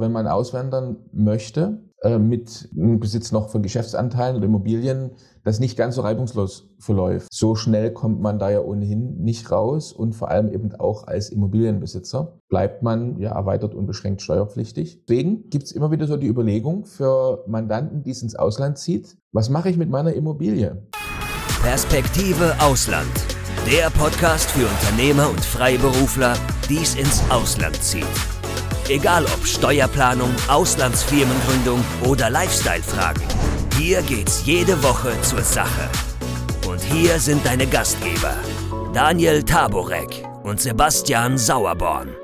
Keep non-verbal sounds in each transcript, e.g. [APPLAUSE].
Wenn man auswandern möchte, äh, mit Besitz noch von Geschäftsanteilen oder Immobilien, das nicht ganz so reibungslos verläuft. So schnell kommt man da ja ohnehin nicht raus und vor allem eben auch als Immobilienbesitzer bleibt man ja erweitert unbeschränkt steuerpflichtig. Deswegen gibt es immer wieder so die Überlegung für Mandanten, die es ins Ausland zieht, was mache ich mit meiner Immobilie? Perspektive Ausland. Der Podcast für Unternehmer und Freiberufler, die es ins Ausland zieht. Egal ob Steuerplanung, Auslandsfirmengründung oder Lifestyle-Fragen. Hier geht's jede Woche zur Sache. Und hier sind deine Gastgeber, Daniel Taborek und Sebastian Sauerborn.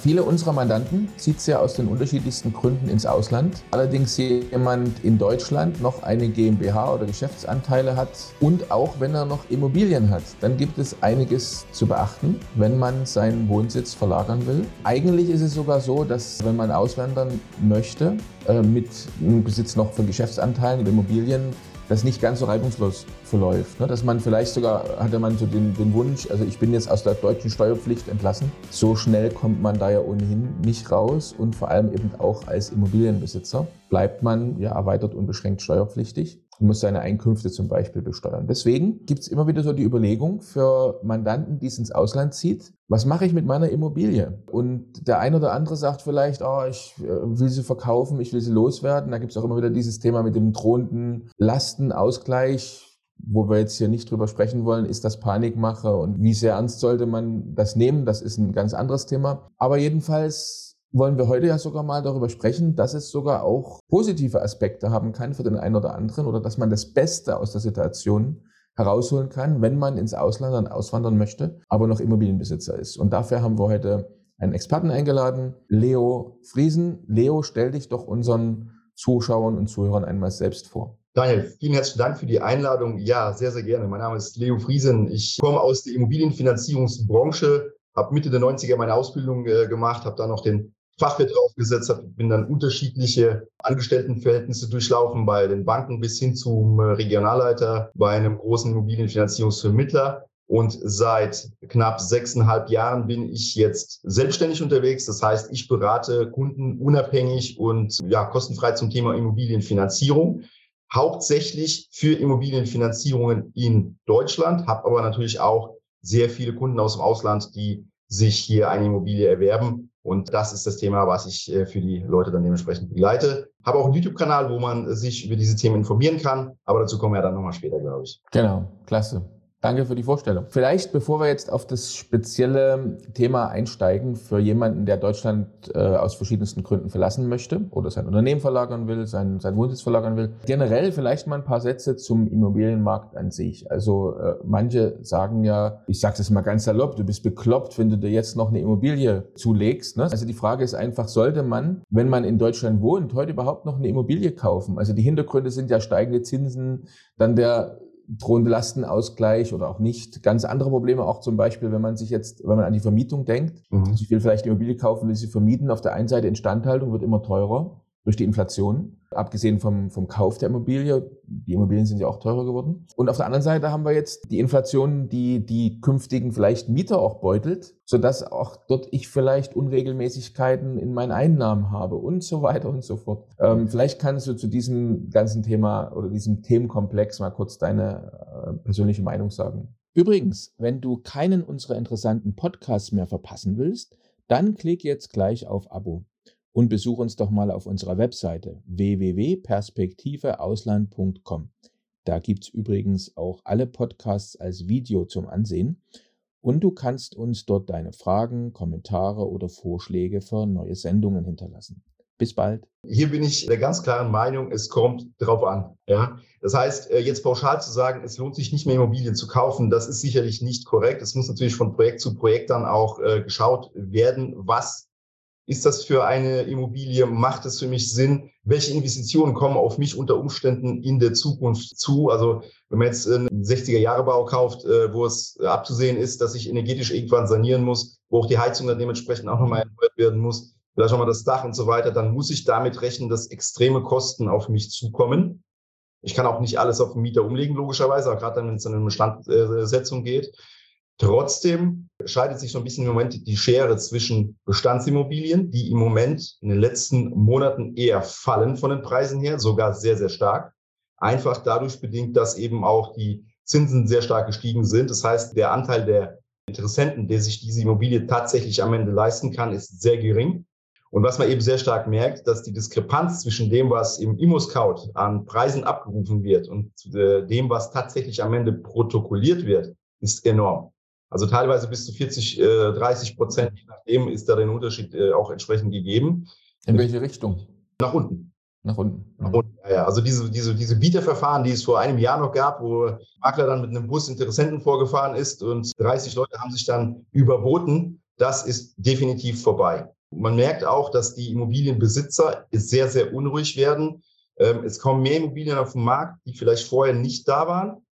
Viele unserer Mandanten zieht ja aus den unterschiedlichsten Gründen ins Ausland. Allerdings jemand in Deutschland noch eine GmbH oder Geschäftsanteile hat und auch wenn er noch Immobilien hat, dann gibt es einiges zu beachten, wenn man seinen Wohnsitz verlagern will. Eigentlich ist es sogar so, dass wenn man auswandern möchte, äh, mit Besitz noch von Geschäftsanteilen und Immobilien, das nicht ganz so reibungslos verläuft. Ne? Dass man vielleicht sogar, hatte man so den, den Wunsch, also ich bin jetzt aus der deutschen Steuerpflicht entlassen. So schnell kommt man da ja ohnehin nicht raus und vor allem eben auch als Immobilienbesitzer bleibt man ja erweitert unbeschränkt steuerpflichtig und muss seine Einkünfte zum Beispiel besteuern. Deswegen gibt es immer wieder so die Überlegung für Mandanten, die es ins Ausland zieht, was mache ich mit meiner Immobilie? Und der eine oder andere sagt vielleicht, oh, ich äh, will sie verkaufen, ich will sie loswerden. Da gibt es auch immer wieder dieses Thema mit dem drohenden Lastenausgleich wo wir jetzt hier nicht drüber sprechen wollen, ist das Panikmache und wie sehr ernst sollte man das nehmen? Das ist ein ganz anderes Thema. Aber jedenfalls wollen wir heute ja sogar mal darüber sprechen, dass es sogar auch positive Aspekte haben kann für den einen oder anderen oder dass man das Beste aus der Situation herausholen kann, wenn man ins Ausland dann auswandern möchte, aber noch Immobilienbesitzer ist. Und dafür haben wir heute einen Experten eingeladen, Leo Friesen. Leo, stell dich doch unseren Zuschauern und Zuhörern einmal selbst vor. Daniel, vielen herzlichen Dank für die Einladung. Ja, sehr, sehr gerne. Mein Name ist Leo Friesen. Ich komme aus der Immobilienfinanzierungsbranche, habe Mitte der 90er meine Ausbildung äh, gemacht, habe dann noch den Fachwirt draufgesetzt habe, bin dann unterschiedliche Angestelltenverhältnisse durchlaufen, bei den Banken bis hin zum Regionalleiter bei einem großen Immobilienfinanzierungsvermittler. Und seit knapp sechseinhalb Jahren bin ich jetzt selbstständig unterwegs. Das heißt, ich berate Kunden unabhängig und ja, kostenfrei zum Thema Immobilienfinanzierung. Hauptsächlich für Immobilienfinanzierungen in Deutschland, habe aber natürlich auch sehr viele Kunden aus dem Ausland, die sich hier eine Immobilie erwerben und das ist das Thema, was ich äh, für die Leute dann dementsprechend begleite. Habe auch einen YouTube-Kanal, wo man sich über diese Themen informieren kann. Aber dazu kommen wir dann nochmal später, glaube ich. Genau, klasse. Danke für die Vorstellung. Vielleicht, bevor wir jetzt auf das spezielle Thema einsteigen, für jemanden, der Deutschland äh, aus verschiedensten Gründen verlassen möchte oder sein Unternehmen verlagern will, sein, sein Wohnsitz verlagern will, generell vielleicht mal ein paar Sätze zum Immobilienmarkt an sich. Also äh, manche sagen ja, ich sage das mal ganz salopp, du bist bekloppt, wenn du dir jetzt noch eine Immobilie zulegst. Ne? Also die Frage ist einfach, sollte man, wenn man in Deutschland wohnt, heute überhaupt noch eine Immobilie kaufen? Also die Hintergründe sind ja steigende Zinsen, dann der drohende Lastenausgleich oder auch nicht. Ganz andere Probleme auch zum Beispiel, wenn man sich jetzt, wenn man an die Vermietung denkt. Mhm. Also ich will vielleicht eine Immobilie kaufen, will sie vermieten. Auf der einen Seite Instandhaltung wird immer teurer durch die Inflation. Abgesehen vom, vom Kauf der Immobilie, die Immobilien sind ja auch teurer geworden. Und auf der anderen Seite haben wir jetzt die Inflation, die die künftigen vielleicht Mieter auch beutelt, sodass auch dort ich vielleicht Unregelmäßigkeiten in meinen Einnahmen habe und so weiter und so fort. Ähm, vielleicht kannst du zu diesem ganzen Thema oder diesem Themenkomplex mal kurz deine äh, persönliche Meinung sagen. Übrigens, wenn du keinen unserer interessanten Podcasts mehr verpassen willst, dann klick jetzt gleich auf Abo und besuch uns doch mal auf unserer Webseite www.perspektiveausland.com. Da gibt es übrigens auch alle Podcasts als Video zum Ansehen und du kannst uns dort deine Fragen, Kommentare oder Vorschläge für neue Sendungen hinterlassen. Bis bald. Hier bin ich der ganz klaren Meinung, es kommt drauf an. Ja? Das heißt, äh, jetzt pauschal zu sagen, es lohnt sich nicht mehr Immobilien zu kaufen, das ist sicherlich nicht korrekt. Es muss natürlich von Projekt zu Projekt dann auch äh, geschaut werden, was ist das für eine Immobilie? Macht es für mich Sinn? Welche Investitionen kommen auf mich unter Umständen in der Zukunft zu? Also wenn man jetzt einen 60er-Jahre-Bau kauft, äh, wo es abzusehen ist, dass ich energetisch irgendwann sanieren muss, wo auch die Heizung dann dementsprechend auch nochmal erneuert werden muss, vielleicht nochmal das Dach und so weiter, dann muss ich damit rechnen, dass extreme Kosten auf mich zukommen. Ich kann auch nicht alles auf den Mieter umlegen, logischerweise, auch gerade dann, wenn es dann in eine Standsetzung geht. Trotzdem scheidet sich so ein bisschen im Moment die Schere zwischen Bestandsimmobilien, die im Moment in den letzten Monaten eher fallen von den Preisen her, sogar sehr, sehr stark. Einfach dadurch bedingt, dass eben auch die Zinsen sehr stark gestiegen sind. Das heißt, der Anteil der Interessenten, der sich diese Immobilie tatsächlich am Ende leisten kann, ist sehr gering. Und was man eben sehr stark merkt, dass die Diskrepanz zwischen dem, was im Immo-Scout an Preisen abgerufen wird und äh, dem, was tatsächlich am Ende protokolliert wird, ist enorm. Also teilweise bis zu 40, 30 Prozent, je nachdem ist da der Unterschied äh, auch entsprechend gegeben. In welche Richtung? Nach unten. Nach unten. Nach unten. Ja, ja. Also diese, diese, diese Bieterverfahren, die es vor einem Jahr noch gab, wo Makler dann mit einem Bus Interessenten vorgefahren ist und 30 Leute haben sich dann überboten, das ist definitiv vorbei. Man merkt auch, dass die Immobilienbesitzer sehr, sehr unruhig werden. Ähm, es kommen mehr Immobilien auf den Markt, die vielleicht vorher nicht da waren.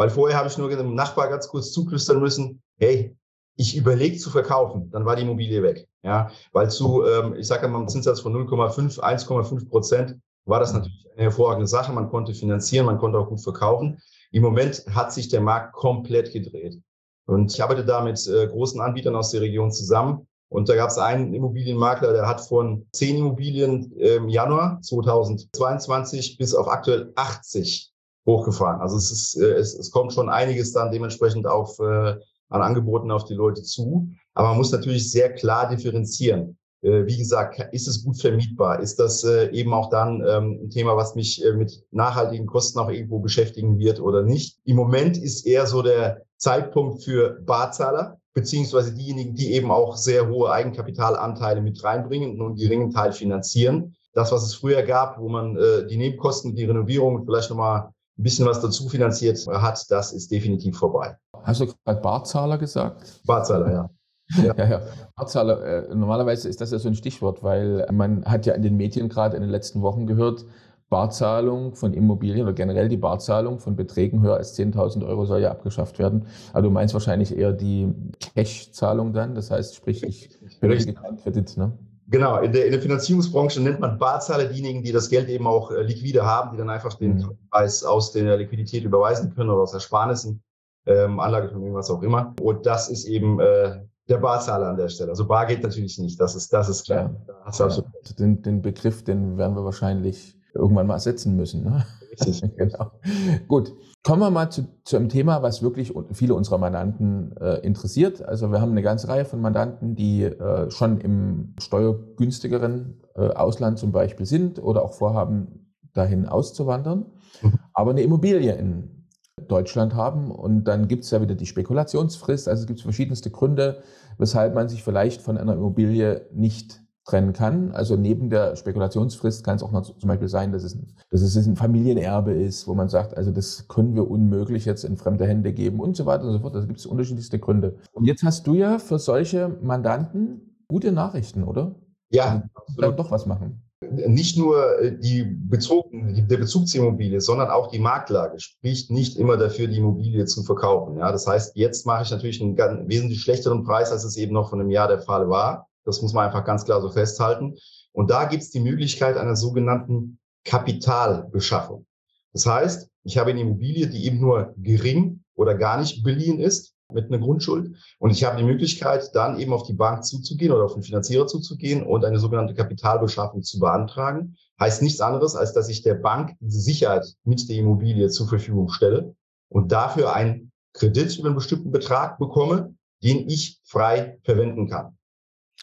Weil vorher habe ich nur dem Nachbar ganz kurz zuflüstern müssen, hey, ich überlege zu verkaufen, dann war die Immobilie weg. Ja, weil zu, ähm, ich sage mal, einem Zinssatz von 0,5, 1,5 Prozent war das natürlich eine hervorragende Sache. Man konnte finanzieren, man konnte auch gut verkaufen. Im Moment hat sich der Markt komplett gedreht. Und ich arbeite da mit äh, großen Anbietern aus der Region zusammen. Und da gab es einen Immobilienmakler, der hat von zehn Immobilien im Januar 2022 bis auf aktuell 80 hochgefahren. Also es ist, äh, es, es kommt schon einiges dann dementsprechend auf, äh, an Angeboten auf die Leute zu. Aber man muss natürlich sehr klar differenzieren. Äh, wie gesagt, ist es gut vermietbar? Ist das äh, eben auch dann ähm, ein Thema, was mich äh, mit nachhaltigen Kosten auch irgendwo beschäftigen wird oder nicht? Im Moment ist eher so der Zeitpunkt für Barzahler, beziehungsweise diejenigen, die eben auch sehr hohe Eigenkapitalanteile mit reinbringen und einen geringen Teil finanzieren. Das, was es früher gab, wo man äh, die Nebenkosten, die Renovierung vielleicht nochmal ein bisschen was dazu finanziert hat, das ist definitiv vorbei. Hast du gerade Barzahler gesagt? Barzahler, ja. [LAUGHS] Ja, ja. ja. Barzahler, äh, normalerweise ist das ja so ein Stichwort, weil man hat ja in den Medien gerade in den letzten Wochen gehört, Barzahlung von Immobilien oder generell die Barzahlung von Beträgen höher als 10.000 Euro soll ja abgeschafft werden. Also du meinst wahrscheinlich eher die Cash-Zahlung dann, das heißt, sprich, ich benötige keinen Kredit, ne? Genau, in der, in der Finanzierungsbranche nennt man Barzahler diejenigen, die das Geld eben auch äh, liquide haben, die dann einfach den mhm. Preis aus der Liquidität überweisen können oder aus Ersparnissen, ähm, Anlagevermögen, was auch immer. Und das ist eben äh, der Barzahler an der Stelle. Also Bar geht natürlich nicht, das ist, das ist klar. Ja. Da ja. Den, den Begriff, den werden wir wahrscheinlich irgendwann mal ersetzen müssen. Ne? [LAUGHS] Genau. Gut. Kommen wir mal zu, zu einem Thema, was wirklich viele unserer Mandanten äh, interessiert. Also wir haben eine ganze Reihe von Mandanten, die äh, schon im steuergünstigeren äh, Ausland zum Beispiel sind oder auch vorhaben, dahin auszuwandern, mhm. aber eine Immobilie in Deutschland haben. Und dann gibt es ja wieder die Spekulationsfrist. Also es gibt verschiedenste Gründe, weshalb man sich vielleicht von einer Immobilie nicht trennen kann. Also neben der Spekulationsfrist kann es auch noch zum Beispiel sein, dass es, ein, dass es ein Familienerbe ist, wo man sagt, also das können wir unmöglich jetzt in fremde Hände geben und so weiter und so fort. Da gibt es unterschiedlichste Gründe. Und jetzt hast du ja für solche Mandanten gute Nachrichten, oder? Ja, also, dann doch was machen. Nicht nur äh, die Bezug, der Bezug zur Immobilie, sondern auch die Marktlage spricht nicht immer dafür, die Immobilie zu verkaufen. Ja, das heißt, jetzt mache ich natürlich einen wesentlich schlechteren Preis, als es eben noch von einem Jahr der Fall war. Das muss man einfach ganz klar so festhalten. Und da gibt es die Möglichkeit einer sogenannten Kapitalbeschaffung. Das heißt, ich habe eine Immobilie, die eben nur gering oder gar nicht beliehen ist mit einer Grundschuld. Und ich habe die Möglichkeit, dann eben auf die Bank zuzugehen oder auf den Finanzierer zuzugehen und eine sogenannte Kapitalbeschaffung zu beantragen. Heißt nichts anderes, als dass ich der Bank diese Sicherheit mit der Immobilie zur Verfügung stelle und dafür einen Kredit über einen bestimmten Betrag bekomme, den ich frei verwenden kann.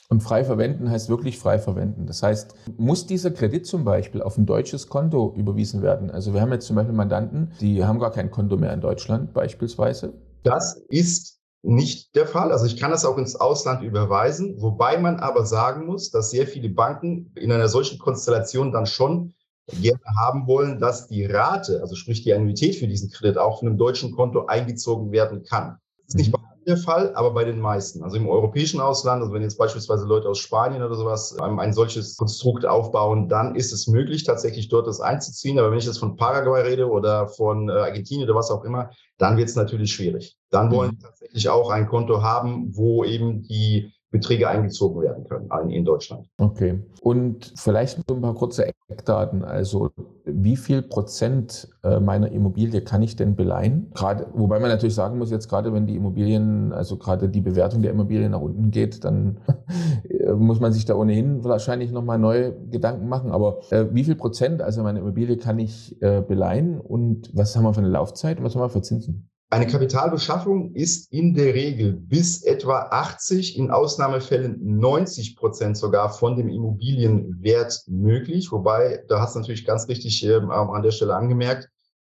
Und frei verwenden heißt wirklich frei verwenden. Das heißt, muss dieser Kredit zum Beispiel auf ein deutsches Konto überwiesen werden? Also wir haben jetzt zum Beispiel Mandanten, die haben gar kein Konto mehr in Deutschland beispielsweise. Das ist nicht der Fall. Also ich kann das auch ins Ausland überweisen, wobei man aber sagen muss, dass sehr viele Banken in einer solchen Konstellation dann schon gerne haben wollen, dass die Rate, also sprich die Annuität für diesen Kredit auch von einem deutschen Konto eingezogen werden kann. Das ist nicht bei der Fall, aber bei den meisten. Also im europäischen Ausland, also wenn jetzt beispielsweise Leute aus Spanien oder sowas ein, ein solches Konstrukt aufbauen, dann ist es möglich, tatsächlich dort das einzuziehen. Aber wenn ich jetzt von Paraguay rede oder von äh, Argentinien oder was auch immer, dann wird es natürlich schwierig. Dann wollen mhm. tatsächlich auch ein Konto haben, wo eben die Beträge eingezogen werden können in Deutschland. Okay. Und vielleicht so ein paar kurze Eckdaten. Also wie viel Prozent äh, meiner Immobilie kann ich denn beleihen? Gerade, wobei man natürlich sagen muss, jetzt gerade wenn die Immobilien, also gerade die Bewertung der Immobilien nach unten geht, dann [LAUGHS] muss man sich da ohnehin wahrscheinlich nochmal neue Gedanken machen. Aber äh, wie viel Prozent, also meine Immobilie kann ich äh, beleihen und was haben wir für eine Laufzeit und was haben wir für Zinsen? Eine Kapitalbeschaffung ist in der Regel bis etwa 80, in Ausnahmefällen 90 Prozent sogar von dem Immobilienwert möglich. Wobei, da hast du natürlich ganz richtig äh, an der Stelle angemerkt,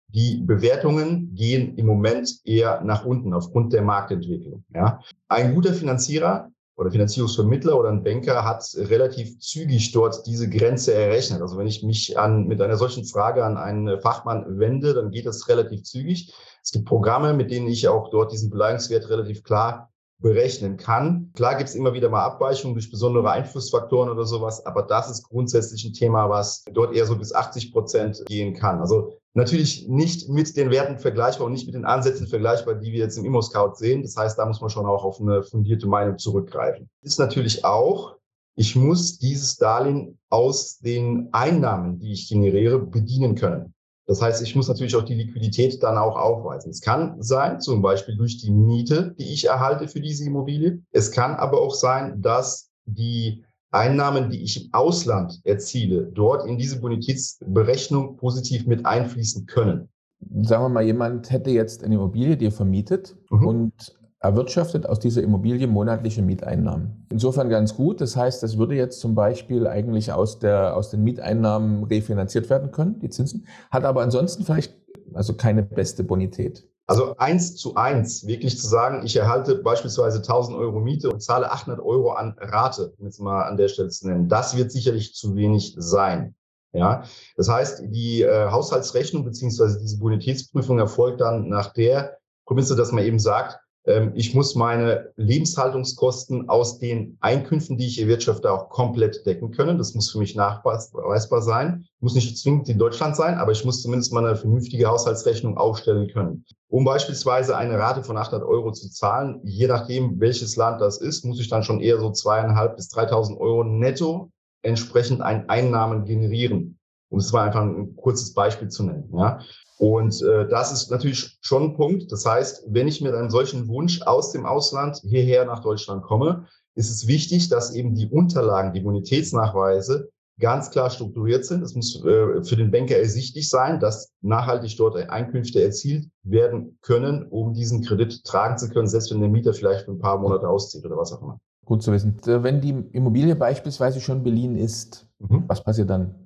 die Bewertungen gehen im Moment eher nach unten aufgrund der Marktentwicklung. Ja. Ein guter Finanzierer oder Finanzierungsvermittler oder ein Banker hat relativ zügig dort diese Grenze errechnet. Also wenn ich mich an, mit einer solchen Frage an einen Fachmann wende, dann geht das relativ zügig. Es gibt Programme, mit denen ich auch dort diesen Beleihungswert relativ klar berechnen kann. Klar gibt es immer wieder mal Abweichungen durch besondere Einflussfaktoren oder sowas, aber das ist grundsätzlich ein Thema, was dort eher so bis 80 Prozent gehen kann. Also natürlich nicht mit den Werten vergleichbar und nicht mit den Ansätzen vergleichbar, die wir jetzt im Immo-Scout sehen. Das heißt, da muss man schon auch auf eine fundierte Meinung zurückgreifen. Ist natürlich auch, ich muss dieses Darlehen aus den Einnahmen, die ich generiere, bedienen können. Das heißt, ich muss natürlich auch die Liquidität dann auch aufweisen. Es kann sein, zum Beispiel durch die Miete, die ich erhalte für diese Immobilie. Es kann aber auch sein, dass die Einnahmen, die ich im Ausland erziele, dort in diese Bonitätsberechnung positiv mit einfließen können. Sagen wir mal, jemand hätte jetzt eine Immobilie, die er vermietet mhm. und erwirtschaftet aus dieser Immobilie monatliche Mieteinnahmen. Insofern ganz gut. Das heißt, das würde jetzt zum Beispiel eigentlich aus, der, aus den Mieteinnahmen refinanziert werden können, die Zinsen, hat aber ansonsten vielleicht also keine beste Bonität. Also eins zu eins, wirklich zu sagen, ich erhalte beispielsweise 1000 Euro Miete und zahle 800 Euro an Rate, um jetzt mal an der Stelle zu nennen, das wird sicherlich zu wenig sein. Ja, das heißt, die äh, Haushaltsrechnung beziehungsweise diese Bonitätsprüfung erfolgt dann nach der Prämisse, dass man eben sagt, ich muss meine Lebenshaltungskosten aus den Einkünften, die ich erwirtschafte, auch komplett decken können. Das muss für mich nachweisbar sein. Muss nicht zwingend in Deutschland sein, aber ich muss zumindest mal eine vernünftige Haushaltsrechnung aufstellen können. Um beispielsweise eine Rate von 800 Euro zu zahlen, je nachdem, welches Land das ist, muss ich dann schon eher so zweieinhalb bis 3.000 Euro netto entsprechend ein Einnahmen generieren. Um es mal einfach ein kurzes Beispiel zu nennen. Ja. Und äh, das ist natürlich schon ein Punkt. Das heißt, wenn ich mit einem solchen Wunsch aus dem Ausland hierher nach Deutschland komme, ist es wichtig, dass eben die Unterlagen, die Bonitätsnachweise ganz klar strukturiert sind. Es muss äh, für den Banker ersichtlich sein, dass nachhaltig dort Einkünfte erzielt werden können, um diesen Kredit tragen zu können, selbst wenn der Mieter vielleicht für ein paar Monate auszieht oder was auch immer. Gut zu wissen. Wenn die Immobilie beispielsweise schon beliehen ist, mhm. was passiert dann?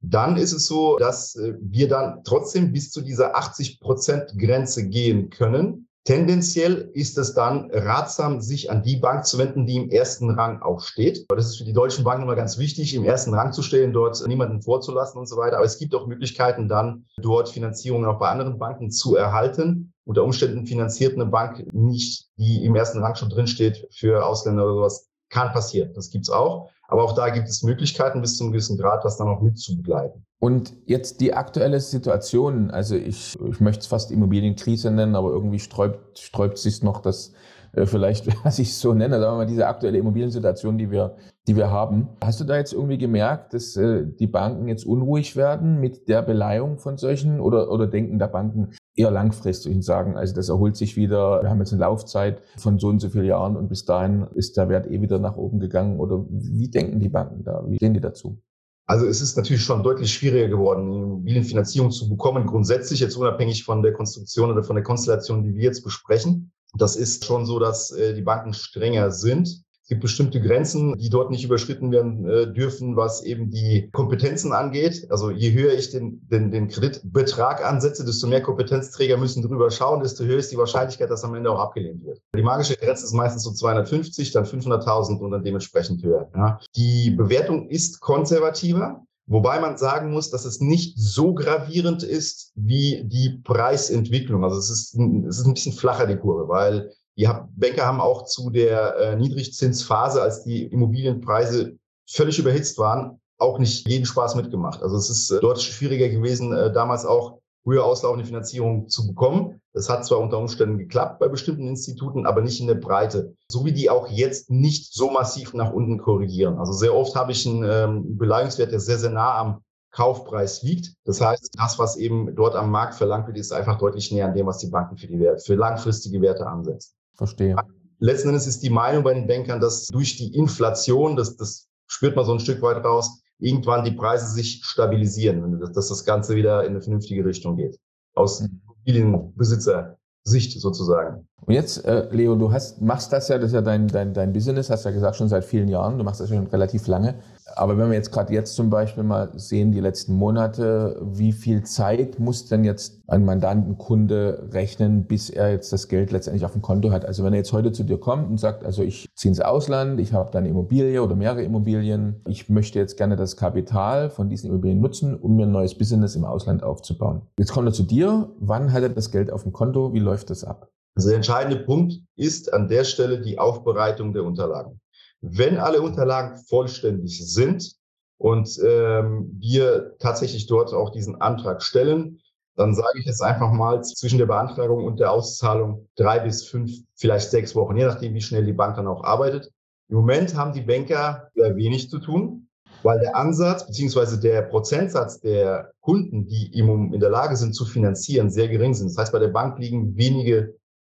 Dann ist es so, dass äh, wir dann trotzdem bis zu dieser 80 Prozent Grenze gehen können. Tendenziell ist es dann ratsam, sich an die Bank zu wenden, die im ersten Rang auch steht. Das ist für die deutschen Banken immer ganz wichtig, im ersten Rang zu stehen, dort niemanden vorzulassen und so weiter. Aber es gibt auch Möglichkeiten, dann dort Finanzierungen auch bei anderen Banken zu erhalten. Unter Umständen finanziert eine Bank nicht, die im ersten Rang schon drinsteht für Ausländer oder sowas. Kann passieren. Das gibt's auch. Aber auch da gibt es Möglichkeiten bis zu einem gewissen Grad, das dann auch mitzubegleiten. Und jetzt die aktuelle Situation, also ich, ich möchte es fast Immobilienkrise nennen, aber irgendwie sträubt, sträubt sich noch das äh, vielleicht, [LAUGHS] was ich so nenne, sagen wir mal, diese aktuelle Immobiliensituation, die wir, die wir haben. Hast du da jetzt irgendwie gemerkt, dass äh, die Banken jetzt unruhig werden mit der Beleihung von solchen oder, oder denken da Banken eher langfristig und sagen, also das erholt sich wieder, wir haben jetzt eine Laufzeit von so und so vielen Jahren und bis dahin ist der Wert eh wieder nach oben gegangen oder wie denken die Banken da? Wie stehen die dazu? Also es ist natürlich schon deutlich schwieriger geworden, Immobilienfinanzierung zu bekommen, grundsätzlich jetzt unabhängig von der Konstruktion oder von der Konstellation, die wir jetzt besprechen. Das ist schon so, dass äh, die Banken strenger sind. Es gibt bestimmte Grenzen, die dort nicht überschritten werden äh, dürfen, was eben die Kompetenzen angeht. Also je höher ich den, den, den Kreditbetrag ansetze, desto mehr Kompetenzträger müssen drüber schauen, desto höher ist die Wahrscheinlichkeit, dass am Ende auch abgelehnt wird. Die magische Grenze ist meistens so 250, dann 500.000 und dann dementsprechend höher. Ja. Die Bewertung ist konservativer. Wobei man sagen muss, dass es nicht so gravierend ist wie die Preisentwicklung. Also es ist, es ist ein bisschen flacher, die Kurve, weil die Banker haben auch zu der äh, Niedrigzinsphase, als die Immobilienpreise völlig überhitzt waren, auch nicht jeden Spaß mitgemacht. Also es ist äh, deutlich schwieriger gewesen, äh, damals auch höher auslaufende Finanzierung zu bekommen. Das hat zwar unter Umständen geklappt bei bestimmten Instituten, aber nicht in der Breite. So wie die auch jetzt nicht so massiv nach unten korrigieren. Also sehr oft habe ich einen ähm, Beleihungswert, der sehr, sehr nah am Kaufpreis liegt. Das heißt, das, was eben dort am Markt verlangt wird, ist einfach deutlich näher an dem, was die Banken für die Werte, für langfristige Werte ansetzen. Verstehe. Letzten Endes ist die Meinung bei den Bankern, dass durch die Inflation, das, das spürt man so ein Stück weit raus, irgendwann die Preise sich stabilisieren, dass das Ganze wieder in eine vernünftige Richtung geht. Aus mhm. Immobilienbesitzer-Sicht sozusagen. Und jetzt, äh, Leo, du hast, machst das ja, das ist ja dein, dein, dein Business, hast ja gesagt, schon seit vielen Jahren, du machst das schon relativ lange. Aber wenn wir jetzt gerade jetzt zum Beispiel mal sehen, die letzten Monate, wie viel Zeit muss denn jetzt ein Mandantenkunde rechnen, bis er jetzt das Geld letztendlich auf dem Konto hat? Also wenn er jetzt heute zu dir kommt und sagt, also ich ziehe ins Ausland, ich habe da eine Immobilie oder mehrere Immobilien, ich möchte jetzt gerne das Kapital von diesen Immobilien nutzen, um mir ein neues Business im Ausland aufzubauen. Jetzt kommt er zu dir, wann hat er das Geld auf dem Konto, wie läuft das ab? Also der entscheidende Punkt ist an der Stelle die Aufbereitung der Unterlagen. Wenn alle Unterlagen vollständig sind und ähm, wir tatsächlich dort auch diesen Antrag stellen, dann sage ich jetzt einfach mal zwischen der Beantragung und der Auszahlung drei bis fünf, vielleicht sechs Wochen, je nachdem, wie schnell die Bank dann auch arbeitet. Im Moment haben die Banker sehr wenig zu tun, weil der Ansatz beziehungsweise der Prozentsatz der Kunden, die in der Lage sind zu finanzieren, sehr gering sind. Das heißt, bei der Bank liegen wenige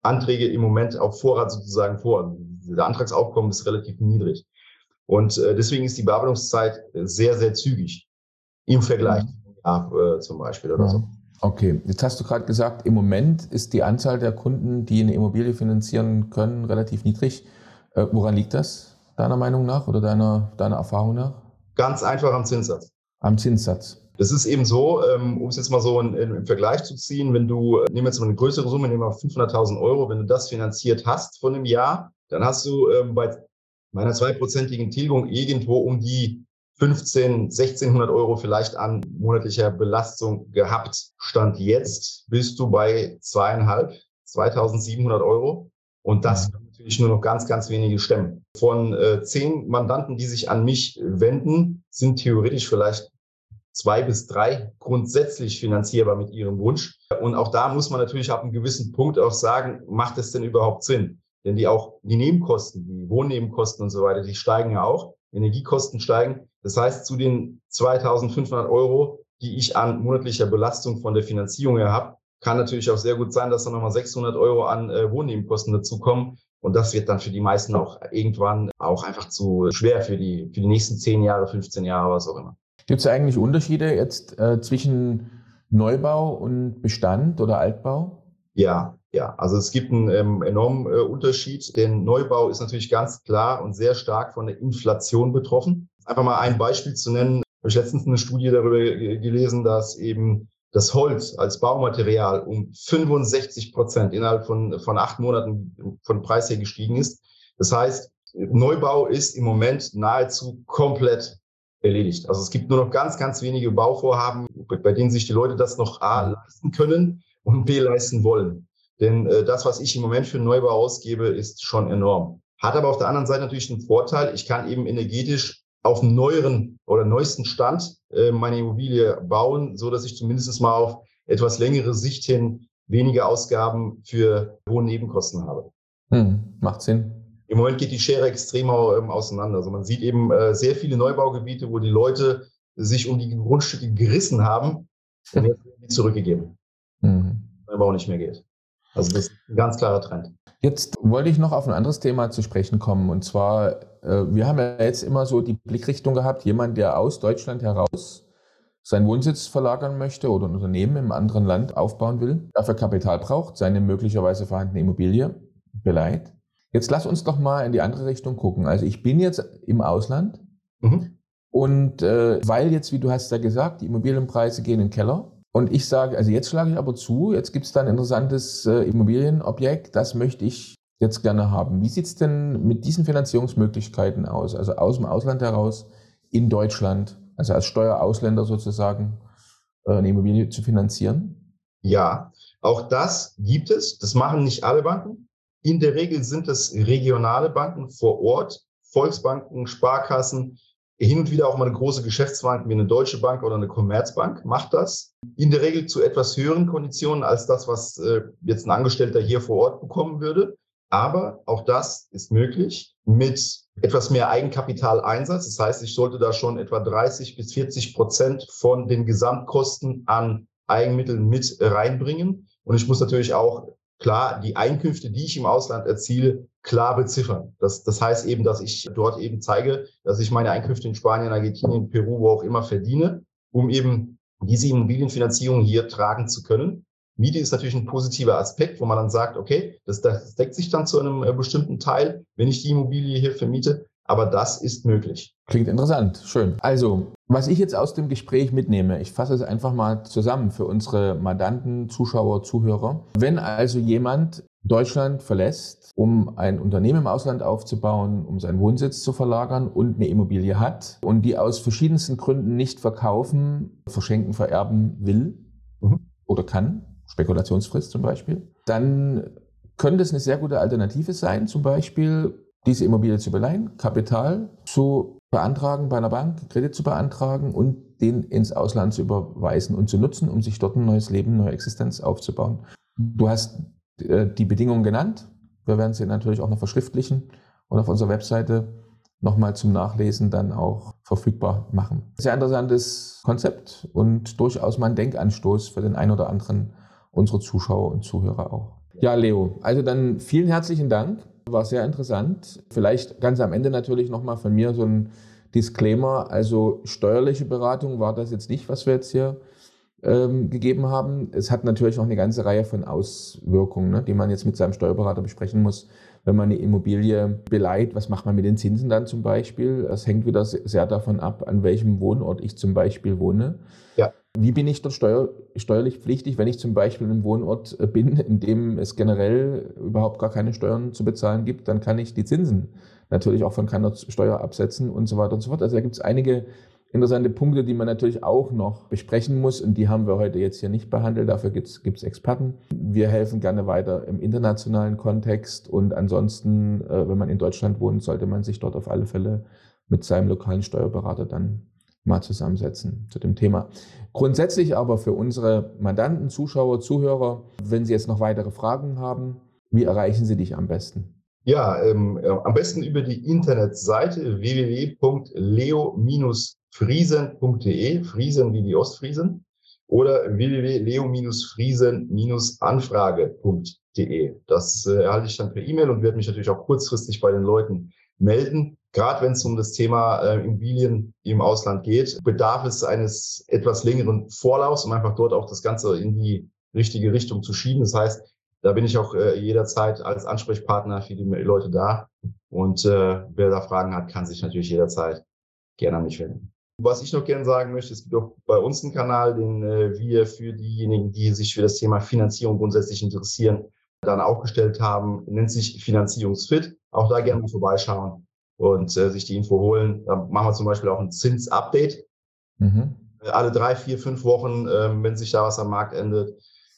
Anträge im Moment auf Vorrat sozusagen vor. Der Antragsaufkommen ist relativ niedrig. Und äh, deswegen ist die Bearbeitungszeit sehr, sehr zügig im Vergleich mhm. zum Jahr äh, zum Beispiel oder so. Okay, jetzt hast du gerade gesagt, im Moment ist die Anzahl der Kunden, die eine Immobilie finanzieren können, relativ niedrig. Äh, woran liegt das, deiner Meinung nach oder deiner, deiner Erfahrung nach? Ganz einfach am Zinssatz. Am Zinssatz. Das ist eben so, ähm, um es jetzt mal so in, in, im Vergleich zu ziehen, wenn du, äh, nehmen wir jetzt mal eine größere Summe, nehmen wir 500.000 Euro, wenn du das finanziert hast von einem Jahr, dann hast du ähm, bei meiner zweiprozentigen Tilgung irgendwo um die 15, 1600 Euro vielleicht an monatlicher Belastung gehabt. Stand jetzt bist du bei zweieinhalb, 2700 Euro. Und das kann natürlich nur noch ganz, ganz wenige stemmen. Von äh, zehn Mandanten, die sich an mich wenden, sind theoretisch vielleicht zwei bis drei grundsätzlich finanzierbar mit ihrem Wunsch. Und auch da muss man natürlich ab einem gewissen Punkt auch sagen, macht es denn überhaupt Sinn? Denn die auch die Nebenkosten, die Wohnnebenkosten und so weiter, die steigen ja auch. Energiekosten steigen. Das heißt, zu den 2500 Euro, die ich an monatlicher Belastung von der Finanzierung her habe, kann natürlich auch sehr gut sein, dass da nochmal 600 Euro an äh, Wohnnebenkosten dazukommen. Und das wird dann für die meisten auch irgendwann auch einfach zu schwer für die, für die nächsten 10 Jahre, 15 Jahre, was auch immer. Gibt es eigentlich Unterschiede jetzt äh, zwischen Neubau und Bestand oder Altbau? Ja, ja. Also es gibt einen ähm, enormen äh, Unterschied, denn Neubau ist natürlich ganz klar und sehr stark von der Inflation betroffen. Einfach mal ein Beispiel zu nennen. Habe ich letztens eine Studie darüber gelesen, dass eben das Holz als Baumaterial um 65 Prozent innerhalb von, von acht Monaten von Preis her gestiegen ist. Das heißt, Neubau ist im Moment nahezu komplett erledigt. Also es gibt nur noch ganz, ganz wenige Bauvorhaben, bei denen sich die Leute das noch A leisten können und B leisten wollen. Denn äh, das, was ich im Moment für einen Neubau ausgebe, ist schon enorm. Hat aber auf der anderen Seite natürlich einen Vorteil. Ich kann eben energetisch auf neueren oder neuesten Stand äh, meine Immobilie bauen, so dass ich zumindest mal auf etwas längere Sicht hin weniger Ausgaben für hohe Nebenkosten habe. Hm, macht Sinn. Im Moment geht die Schere extrem ähm, auseinander. Also man sieht eben äh, sehr viele Neubaugebiete, wo die Leute sich um die Grundstücke gerissen haben und jetzt die zurückgegeben. Mhm. Neubau nicht mehr geht. Also das ist ein ganz klarer Trend. Jetzt wollte ich noch auf ein anderes Thema zu sprechen kommen. Und zwar, äh, wir haben ja jetzt immer so die Blickrichtung gehabt, jemand, der aus Deutschland heraus seinen Wohnsitz verlagern möchte oder ein Unternehmen im anderen Land aufbauen will, dafür Kapital braucht, seine möglicherweise vorhandene Immobilie beleiht Jetzt lass uns doch mal in die andere Richtung gucken. Also ich bin jetzt im Ausland mhm. und äh, weil jetzt, wie du hast ja gesagt, die Immobilienpreise gehen in den Keller. Und ich sage, also jetzt schlage ich aber zu, jetzt gibt es da ein interessantes äh, Immobilienobjekt, das möchte ich jetzt gerne haben. Wie sieht es denn mit diesen Finanzierungsmöglichkeiten aus? Also aus dem Ausland heraus in Deutschland, also als Steuerausländer sozusagen, äh, eine Immobilie zu finanzieren? Ja, auch das gibt es. Das machen nicht alle Banken. In der Regel sind es regionale Banken vor Ort, Volksbanken, Sparkassen, hin und wieder auch mal eine große Geschäftsbank wie eine Deutsche Bank oder eine Commerzbank macht das. In der Regel zu etwas höheren Konditionen als das, was äh, jetzt ein Angestellter hier vor Ort bekommen würde. Aber auch das ist möglich mit etwas mehr Eigenkapitaleinsatz. Das heißt, ich sollte da schon etwa 30 bis 40 Prozent von den Gesamtkosten an Eigenmitteln mit reinbringen. Und ich muss natürlich auch klar die Einkünfte, die ich im Ausland erziele, klar beziffern. Das, das heißt eben, dass ich dort eben zeige, dass ich meine Einkünfte in Spanien, Argentinien, Peru, wo auch immer verdiene, um eben diese Immobilienfinanzierung hier tragen zu können. Miete ist natürlich ein positiver Aspekt, wo man dann sagt, okay, das, das deckt sich dann zu einem äh, bestimmten Teil, wenn ich die Immobilie hier vermiete. Aber das ist möglich. Klingt interessant, schön. Also, was ich jetzt aus dem Gespräch mitnehme, ich fasse es einfach mal zusammen für unsere Mandanten, Zuschauer, Zuhörer. Wenn also jemand Deutschland verlässt, um ein Unternehmen im Ausland aufzubauen, um seinen Wohnsitz zu verlagern und eine Immobilie hat und die aus verschiedensten Gründen nicht verkaufen, verschenken, vererben will mhm. oder kann, Spekulationsfrist zum Beispiel, dann könnte es eine sehr gute Alternative sein, zum Beispiel diese Immobilie zu beleihen, Kapital zu beantragen bei einer Bank, Kredit zu beantragen und den ins Ausland zu überweisen und zu nutzen, um sich dort ein neues Leben, eine neue Existenz aufzubauen. Du hast äh, die Bedingungen genannt. Wir werden sie natürlich auch noch verschriftlichen und auf unserer Webseite nochmal zum Nachlesen dann auch verfügbar machen. Sehr interessantes Konzept und durchaus mal ein Denkanstoß für den einen oder anderen unserer Zuschauer und Zuhörer auch. Ja, Leo, also dann vielen herzlichen Dank. War sehr interessant. Vielleicht ganz am Ende natürlich nochmal von mir so ein Disclaimer. Also steuerliche Beratung war das jetzt nicht, was wir jetzt hier ähm, gegeben haben. Es hat natürlich auch eine ganze Reihe von Auswirkungen, ne, die man jetzt mit seinem Steuerberater besprechen muss. Wenn man eine Immobilie beleiht, was macht man mit den Zinsen dann zum Beispiel? Es hängt wieder sehr davon ab, an welchem Wohnort ich zum Beispiel wohne. Ja. Wie bin ich dort steuer, steuerlich pflichtig, wenn ich zum Beispiel in einem Wohnort äh, bin, in dem es generell überhaupt gar keine Steuern zu bezahlen gibt, dann kann ich die Zinsen natürlich auch von keiner Steuer absetzen und so weiter und so fort. Also da gibt es einige interessante Punkte, die man natürlich auch noch besprechen muss und die haben wir heute jetzt hier nicht behandelt. Dafür gibt es Experten. Wir helfen gerne weiter im internationalen Kontext und ansonsten, äh, wenn man in Deutschland wohnt, sollte man sich dort auf alle Fälle mit seinem lokalen Steuerberater dann mal zusammensetzen zu dem Thema. Grundsätzlich aber für unsere Mandanten, Zuschauer, Zuhörer, wenn Sie jetzt noch weitere Fragen haben, wie erreichen Sie dich am besten? Ja, ähm, äh, am besten über die Internetseite www.leo-friesen.de, Friesen wie die Ostfriesen, oder www.leo-friesen-anfrage.de. Das äh, erhalte ich dann per E-Mail und werde mich natürlich auch kurzfristig bei den Leuten melden. Gerade wenn es um das Thema äh, Immobilien im Ausland geht, bedarf es eines etwas längeren Vorlaufs, um einfach dort auch das Ganze in die richtige Richtung zu schieben. Das heißt, da bin ich auch äh, jederzeit als Ansprechpartner für die Leute da. Und äh, wer da Fragen hat, kann sich natürlich jederzeit gerne an mich wenden. Was ich noch gerne sagen möchte, es gibt auch bei uns einen Kanal, den äh, wir für diejenigen, die sich für das Thema Finanzierung grundsätzlich interessieren, dann aufgestellt haben, nennt sich Finanzierungsfit. Auch da gerne mal vorbeischauen und äh, sich die Info holen. Da machen wir zum Beispiel auch ein Zins-Update. Mhm. Alle drei, vier, fünf Wochen, ähm, wenn sich da was am Markt endet,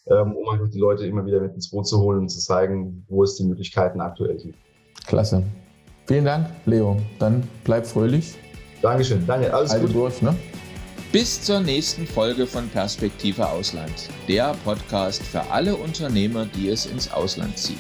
ähm, um einfach die Leute immer wieder mit ins Boot zu holen und zu zeigen, wo es die Möglichkeiten aktuell gibt. Klasse. Vielen Dank, Leo. Dann bleib fröhlich. Dankeschön. Daniel, alles Halte gut. durch, ne? Bis zur nächsten Folge von Perspektive Ausland, der Podcast für alle Unternehmer, die es ins Ausland zieht.